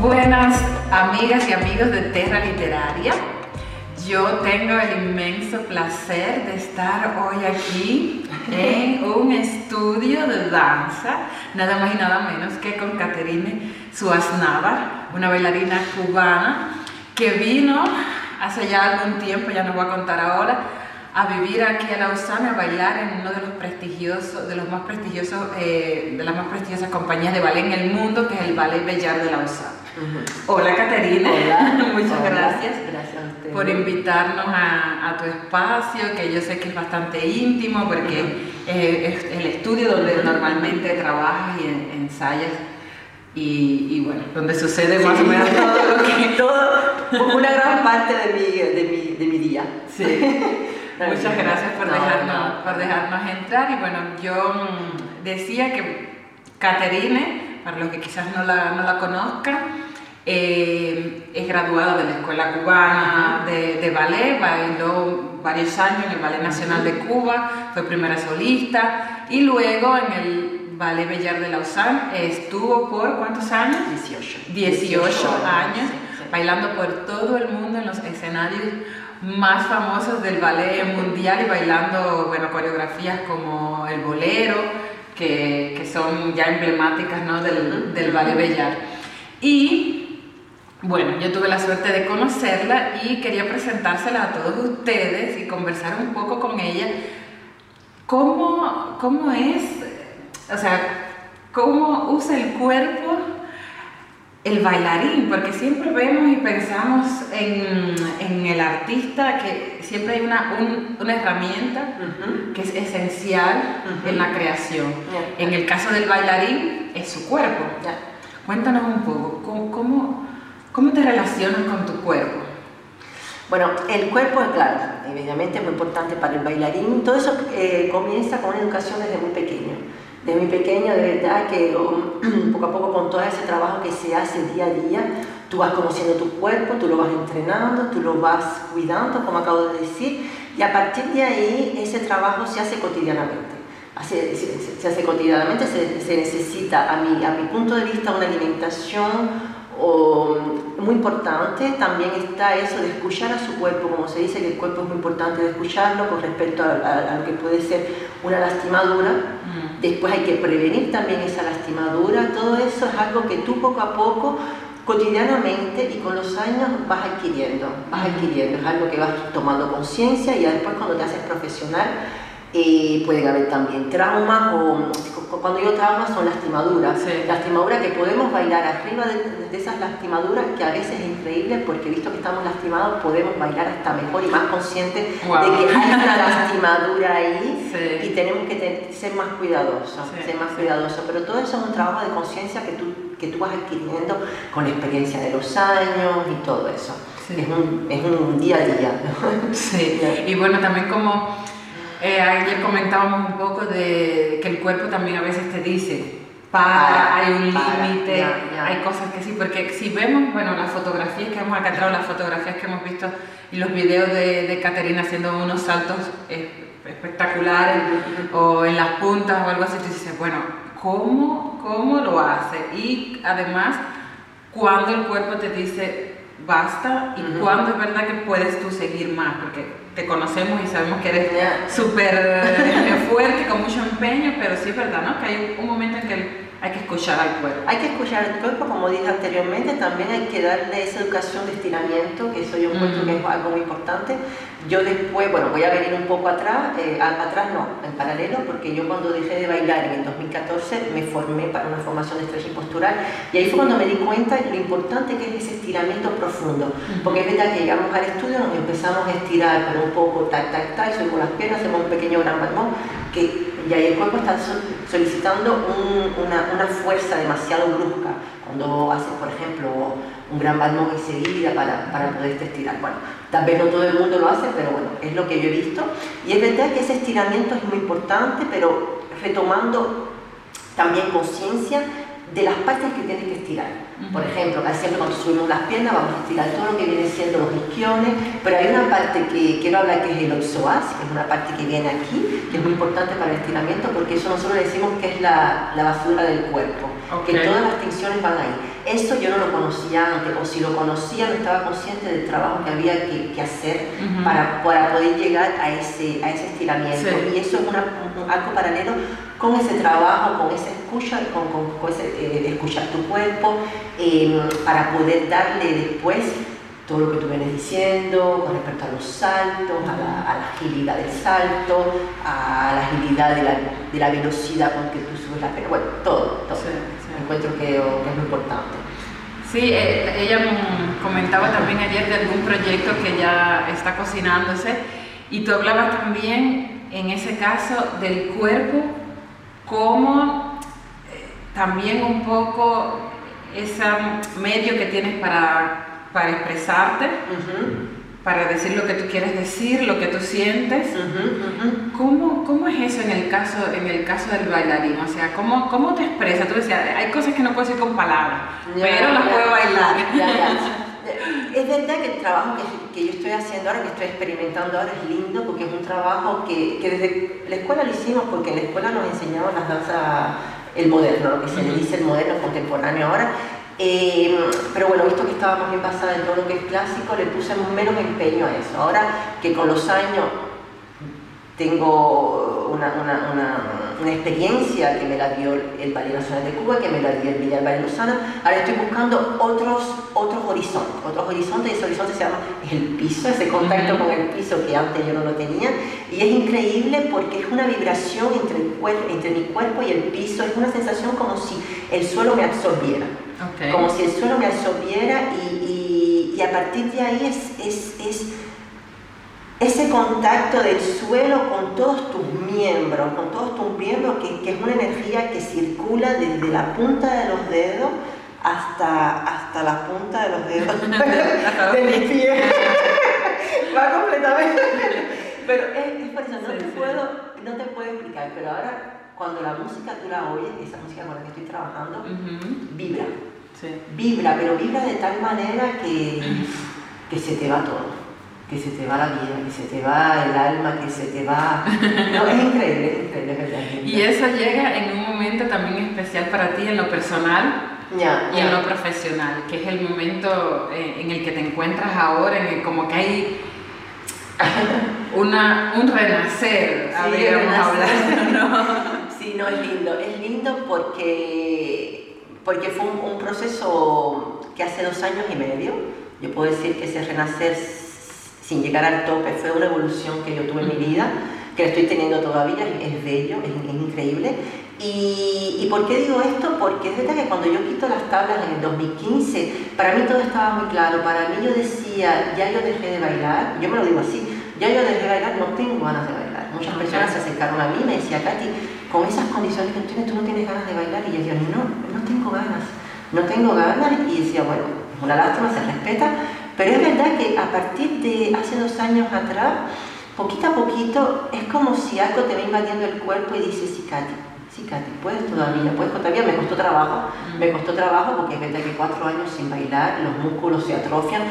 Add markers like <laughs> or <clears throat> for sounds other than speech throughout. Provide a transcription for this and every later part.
Buenas amigas y amigos de Terra Literaria. Yo tengo el inmenso placer de estar hoy aquí en un estudio de danza, nada más y nada menos que con Caterine Suaznava, una bailarina cubana que vino hace ya algún tiempo, ya nos voy a contar ahora, a vivir aquí a Lausana, a bailar en uno de los prestigiosos, de los más prestigiosos, eh, de las más prestigiosas compañías de ballet en el mundo, que es el Ballet Bellar de Lausana. Hola Caterina, <laughs> muchas gracias, gracias por invitarnos a, tu espacio, que yo sé que es bastante íntimo porque es el estudio donde normalmente trabajas y ensayas y, bueno, donde sucede más o menos todo lo que... <laughs> todo, <laughs> una gran parte de mi, de mi, de mi día. Sí. Muchas gracias por, dejarnos, por dejarnos entrar. Y bueno, yo mm, decía que Caterine, para los que quizás no la, no la conozcan, eh, es graduada de la Escuela Cubana de, Ballet, bailó varios años en el Ballet Nacional de Cuba, fue primera solista. Y luego en el Ballet Bellar de Lausanne estuvo por ¿cuántos años? 18. 18, años, bailando por todo el mundo en los escenarios más famosos del ballet mundial y bailando bueno, coreografías como el bolero, que, que son ya emblemáticas ¿no? del, del ballet Bellar. Y bueno, yo tuve la suerte de conocerla y quería presentársela a todos ustedes y conversar un poco con ella. ¿Cómo, cómo es, o sea, cómo usa el cuerpo el bailarín? Porque siempre vemos y pensamos en, en el artista que siempre hay una, una herramienta que es esencial en la creación. En el caso del bailarín es su cuerpo. Cuéntanos un poco, ¿cómo, cómo ¿Cómo te relacionas con tu cuerpo? Bueno, el cuerpo, claro, evidentemente es muy importante para el bailarín. Todo eso eh, comienza con una educación desde muy pequeño. Desde muy pequeño, de verdad, que um, <clears throat> poco a poco con todo ese trabajo que se hace día a día, tú vas conociendo tu cuerpo, tú lo vas entrenando, tú lo vas cuidando, como acabo de decir, y a partir de ahí ese trabajo se hace cotidianamente. se, hace cotidianamente, se, se necesita, a mi, a mi punto de vista, una alimentación o, muy importante también está eso de escuchar a su cuerpo, como se dice que el cuerpo es muy importante de escucharlo con respecto a, lo que puede ser una lastimadura. Mm. Después hay que prevenir también esa lastimadura. Todo eso es algo que tú poco a poco, cotidianamente y con los años vas adquiriendo, vas mm. adquiriendo. Es algo que vas tomando conciencia y después cuando te haces profesional eh, pueden haber también traumas o cuando digo traumas son lastimaduras, lastimaduras que podemos bailar arriba de, esas lastimaduras que a veces es increíble porque visto que estamos lastimados podemos bailar hasta mejor y más conscientes de que hay una lastimadura ahí y tenemos que ser más cuidadosos, ser más cuidadosos, pero todo eso es un trabajo de conciencia que tú, que tú vas adquiriendo con la experiencia de los años y todo eso. Es, un, es un día a día. Sí, <laughs> y bueno, también como eh, ayer comentábamos un poco de que el cuerpo también a veces te dice, para, hay un límite, hay cosas que sí, porque si vemos, bueno, las fotografías que hemos acatado, las fotografías que hemos visto y los videos de, de Caterina haciendo unos saltos espectaculares o en las puntas o algo así, tú dices, bueno, ¿cómo, ¿cómo lo hace? Y además, cuando el cuerpo te dice, basta y cuándo es verdad que puedes tú seguir más, porque te conocemos y sabemos que eres súper eh, fuerte, con mucho empeño, pero sí es verdad, ¿no? Que hay un momento en que hay que escuchar al cuerpo. Hay que escuchar al cuerpo, como dije anteriormente, también hay que darle esa educación de estiramiento, que eso yo encuentro que es algo muy importante. Yo después, bueno, voy a venir un poco atrás, eh, atrás no, en paralelo, porque yo cuando dejé de bailar en el 2014 me formé para una formación de stretching postural y ahí fue cuando me di cuenta de lo importante que es ese estiramiento profundo, porque es verdad que llegamos al estudio, nos empezamos a estirar, pero un poco tac, tac, tac, subimos las piernas, hacemos un pequeño gran balmón, que y ahí el cuerpo está solicitando una, fuerza demasiado brusca cuando haces, por ejemplo, un gran balmón enseguida para, para poderte estirar. Bueno, tal vez no todo el mundo lo hace, pero bueno, es lo que yo he visto. Y es verdad que ese estiramiento es muy importante, pero retomando también conciencia de las partes que tienes que estirar. Por ejemplo, casi siempre cuando subimos las piernas vamos a estirar todo lo que viene siendo los isquiones, pero hay una parte que quiero hablar que es el psoas, que es una parte que viene aquí, que es muy importante para el estiramiento porque eso nosotros decimos que es la, la basura del cuerpo, que todas las tensiones van ahí. Eso yo no lo conocía antes, o si lo conocía no estaba consciente del trabajo que había que, que hacer para, para, poder llegar a ese, a ese estiramiento. Y eso es una, un arco paralelo con ese trabajo, con esa escucha, con, con, ese, eh, escuchar tu cuerpo, em, para poder darle después todo lo que tú vienes diciendo con respecto a los saltos, a la, agilidad del salto, a la agilidad de la, de la, velocidad con que tú subes la pena, bueno, todo, todo. Encuentro que, que, es muy importante. Sí, eh, ella comentaba también ayer de algún proyecto que ya está cocinándose y tú hablabas también en ese caso del cuerpo como eh, también un poco ese medio que tienes para, para expresarte, para decir lo que tú quieres decir, lo que tú sientes. ¿Cómo, ¿Cómo, es eso en el caso, en el caso del bailarín? O sea, ¿cómo, cómo te expresas? Tú decías, hay cosas que no puedo decir con palabras, pero las puedo bailar. <laughs> es verdad que el trabajo que, que, yo estoy haciendo ahora, que estoy experimentando ahora, es lindo porque es un trabajo que, que desde la escuela lo hicimos porque en la escuela nos enseñaban las danzas, el moderno, lo que se le dice el moderno contemporáneo ahora. Eh, pero bueno, visto que estaba más bien basada en todo lo que es clásico, le puse menos empeño a eso. Ahora que con los años tengo una, una, una, una, experiencia que me la dio el Ballet Nacional de Cuba, que me la dio el Villar Ballet Lozana. Ahora estoy buscando otros, otros horizontes, otros horizontes, y ese horizonte se llama el piso, ese contacto con el piso que antes yo no lo tenía. Y es increíble porque es una vibración entre, el cuerpo, entre mi cuerpo y el piso, es una sensación como si el suelo me absorbiera. Como si el suelo me absorbiera y, y, y a partir de ahí es, es, es ese contacto del suelo con todos tus miembros, con todos tus miembros, que, es una energía que circula desde la punta de los dedos hasta, hasta la punta de los dedos <laughs> <laughs> de mi pie. <laughs> Va completamente. Pero es, por eso, no, te Puedo, no te puedo explicar, pero ahora cuando la música tú la oyes, esa música con la que estoy trabajando, vibra. Vibra, pero vibra de tal manera que, que se te va todo que se te va la vida, que se te va el alma, que se te va... No, es increíble, es increíble, Y eso llega en un momento también especial para ti en lo personal y en lo profesional, que es el momento eh, en el que te encuentras ahora, en el como que hay <laughs> una, un renacer, sí, renacer. ¿no? Sí, no, es lindo, es lindo porque, porque fue un, un proceso que hace dos años y medio, yo puedo decir que ese renacer sin llegar al tope, fue una evolución que yo tuve en mi vida, que la estoy teniendo todavía, es bello, es, increíble. Y, y, por qué digo esto? Porque es verdad que cuando yo quito las tablas en el 2015, para mí todo estaba muy claro. Para mí yo decía, ya yo dejé de bailar, yo me lo digo así, ya yo dejé de bailar, no tengo ganas de bailar. Muchas personas se acercaron a mí y me decían, Katy, con esas condiciones que tú tienes, tú no tienes ganas de bailar. Y yo decía, no, no tengo ganas, no tengo ganas. Y decía, bueno, es una lástima, se respeta, pero es verdad que a partir de hace dos años atrás, poquito a poquito, es como si algo te va invadiendo el cuerpo y dices, sí, Katy, sí, Katy, puedes todavía, puedes todavía. Me costó trabajo, me costó trabajo porque es verdad que cuatro años sin bailar, los músculos se atrofian,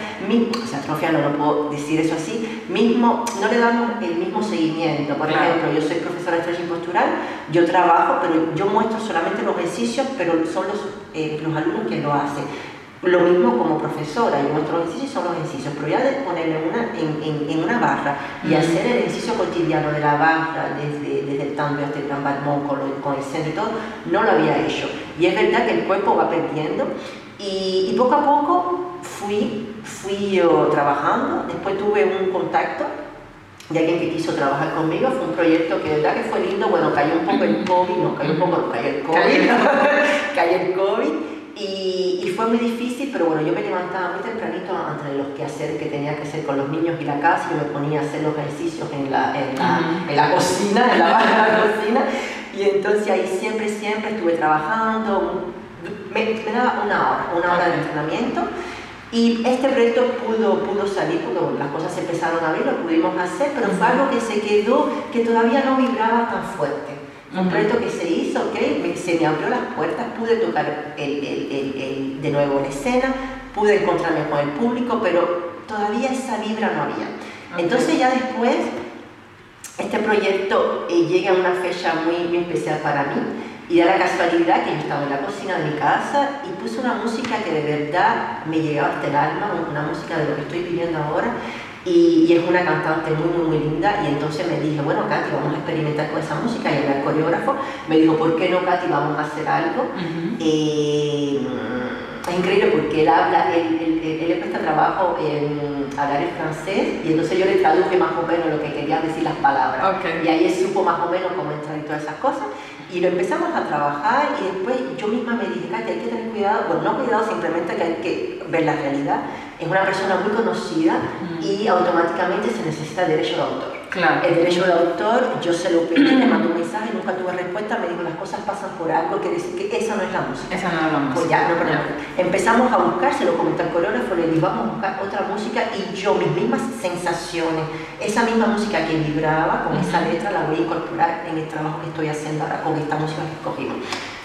se atrofian, no lo puedo decir eso así, mismo, no le damos el mismo seguimiento. Por ejemplo, yo soy profesora de stretching postural, yo trabajo, pero yo muestro solamente los ejercicios, pero son los, eh, los alumnos que lo hacen lo mismo como profesora, y nuestros ejercicios son los ejercicios, pero ya de ponerle una, en, en, una barra y hacer el ejercicio cotidiano de la barra, desde, desde el tambor hasta el gran balmón, con, con, el centro y todo, no lo había hecho. Y es verdad que el cuerpo va perdiendo, y, y poco a poco fui, fui yo trabajando, después tuve un contacto de alguien que quiso trabajar conmigo, fue un proyecto que de verdad que fue lindo, bueno, cayó un poco el COVID, no, cayó un poco, cayó el COVID, cayó el COVID, <laughs> y, y, fue muy difícil, pero bueno, yo me levantaba muy tempranito entre los quehaceres que tenía que hacer con los niños y la casa, y me ponía a hacer los ejercicios en la, en la, en la cocina, en la barra de la cocina, y entonces ahí siempre, siempre estuve trabajando, me, me daba una hora, una hora de entrenamiento, y este proyecto pudo, pudo salir, pudo, las cosas se empezaron a ver, lo pudimos hacer, pero fue algo que se quedó, que todavía no vibraba tan fuerte. Un proyecto que se hizo, ¿ok? se me abrió las puertas, pude tocar el, de nuevo en escena, pude encontrarme con el público, pero todavía esa vibra no había. Entonces ya después, este proyecto eh, llega a una fecha muy, muy especial para mí y da la casualidad que yo estaba en la cocina de mi casa y puse una música que de verdad me llegaba hasta el alma, una música de lo que estoy viviendo ahora y, es una cantante muy, muy, muy linda. Y entonces me dije, bueno, Katy, vamos a experimentar con esa música. Y el coreógrafo me dijo, ¿por qué no, Katy, vamos a hacer algo? Eh, es increíble porque él habla, él, él, le presta trabajo en hablar el francés y entonces yo le traduje más o menos lo que querían decir las palabras. Y ahí él supo más o menos cómo entrar en todas esas cosas. Y lo empezamos a trabajar y después yo misma me dije, Katy, hay que tener cuidado, bueno, no cuidado, simplemente que hay que ver la realidad. Es una persona muy conocida y automáticamente se necesita derecho de autor. El derecho de autor, yo se lo pedí, le mandé un mensaje, nunca tuve respuesta, me dijo las cosas pasan por algo, quiere decir que esa no es la música. Esa no es la música. Pues ya, no, pero Empezamos a buscar, se lo comenté al coreógrafo, le dije, vamos a buscar otra música y yo, mis mismas sensaciones, esa misma música que vibraba con esa letra la voy a incorporar en el trabajo que estoy haciendo ahora con esta música que escogimos.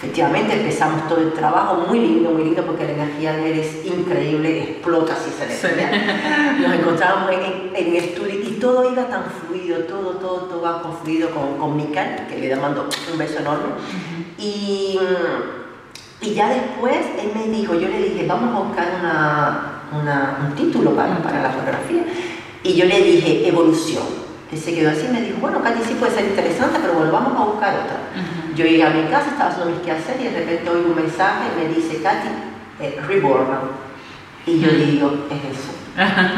Efectivamente empezamos todo el trabajo, muy lindo, muy lindo, porque la energía de él es increíble, explota así se le Nos encontrábamos en, el estudio todo iba tan fluido, todo, todo, todo va confluido con, con Mikael, que le mando un beso enorme. y, y, ya después él me dijo, yo le dije, vamos a buscar una, una, un título para, para la fotografía. Y yo le dije, evolución. Él se quedó así y me dijo, bueno, Katy sí puede ser interesante, pero bueno, vamos a buscar otra. Yo llegué a mi casa, estaba haciendo mis quehaceres y de repente oigo un mensaje y me dice, Katy, eh, reborn. Y yo digo, es eso.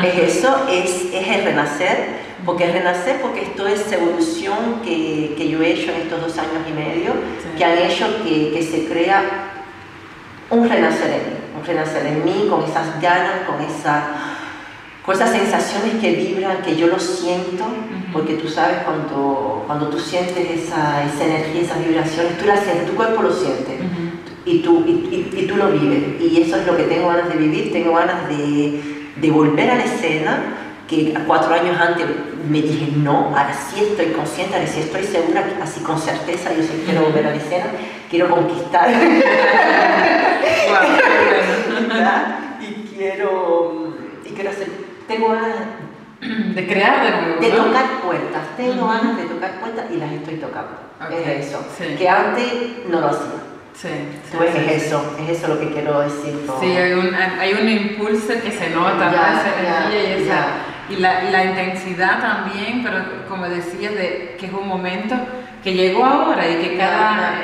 es eso, es, es el renacer. porque el renacer? Porque esto es evolución que, que, yo he hecho en estos dos años y medio, que han hecho que, que, se crea un renacer en mí, un renacer en mí con esas ganas, con, esa, con esas sensaciones que vibran, que yo lo siento, porque tú sabes cuando, cuando tú sientes esa, esa energía, esas vibraciones, tú la sientes, tu cuerpo lo siente y, tú, y, y, tú lo vives. Y eso es lo que tengo ganas de vivir, tengo ganas de, de volver a la escena, que cuatro años antes me dije no, ahora sí estoy consciente, ahora sí estoy segura, así con certeza, yo sí quiero volver a la escena, quiero conquistar. <laughs> y quiero, y quiero hacer, tengo ganas de crear de nuevo. De tocar puertas. Tengo ganas de tocar puertas y las estoy tocando. Es eso. Que antes no lo hacía. Sí, pues es eso, es eso lo que quiero decir. Sí, hay un, hay un impulso que se nota, esa energía y, esa, y la, la, intensidad también, pero como decía, de, que es un momento que llegó ahora y que cada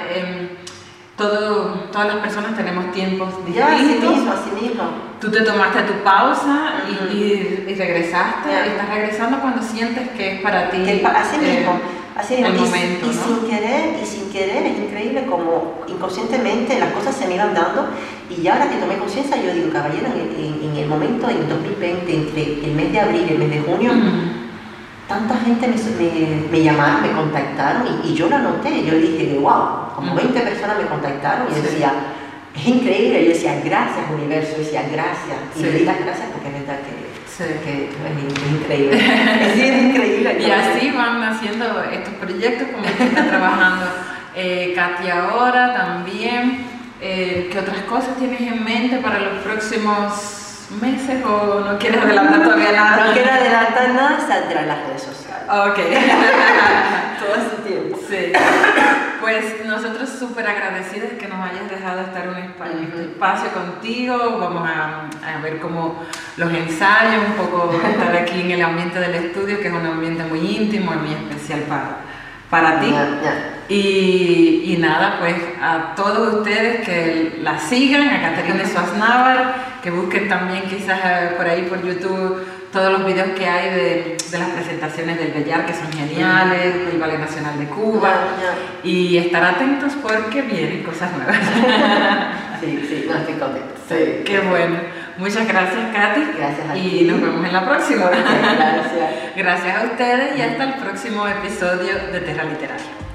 todo, todas las personas tenemos tiempos distintos. Ya, así mismo, así mismo. Tú te tomaste tu pausa y, y, regresaste, estás regresando cuando sientes que es para ti. así mismo, así. El y, momento, y sin querer, y sin querer, es increíble como inconscientemente las cosas se me iban dando y ya ahora que tomé conciencia yo digo, caballero, en, el momento, en 2020, entre el mes de abril y el mes de junio, tanta gente me, me, llamaron, me contactaron y, yo lo noté, yo dije, wow, como 20 personas me contactaron y decía, es increíble, yo decía, gracias universo, yo decía, gracias, y le di las gracias porque es verdad que, es, increíble, <laughs> es increíble. y así van haciendo estos proyectos como que está trabajando eh, Katia ahora también, eh, ¿qué otras cosas tienes en mente para los próximos meses o no quieres adelantar todavía nada? No quiero adelantar nada, saldrá las redes sociales. Ok. <laughs> Todo ese tiempo. Sí. Pues nosotros súper agradecidos que nos hayas dejado estar un espacio, contigo. Vamos a, a, ver cómo los ensayos, un poco estar aquí en el ambiente del estudio, que es un ambiente muy íntimo y muy especial para, para ti. Y, y, nada, pues a todos ustedes que la sigan, a Caterina Suaznavar, que busquen también quizás eh, por ahí por YouTube todos los videos que hay de, de las presentaciones del Bellar, que son geniales, del Ballet Nacional de Cuba, y estar atentos porque vienen cosas nuevas. <laughs> sí, sí, no estoy contenta. Sí, qué bueno. Muchas gracias, Katy. Gracias a y nos vemos en la próxima. gracias. <laughs> Gracias a ustedes y hasta el próximo episodio de Terra Literaria.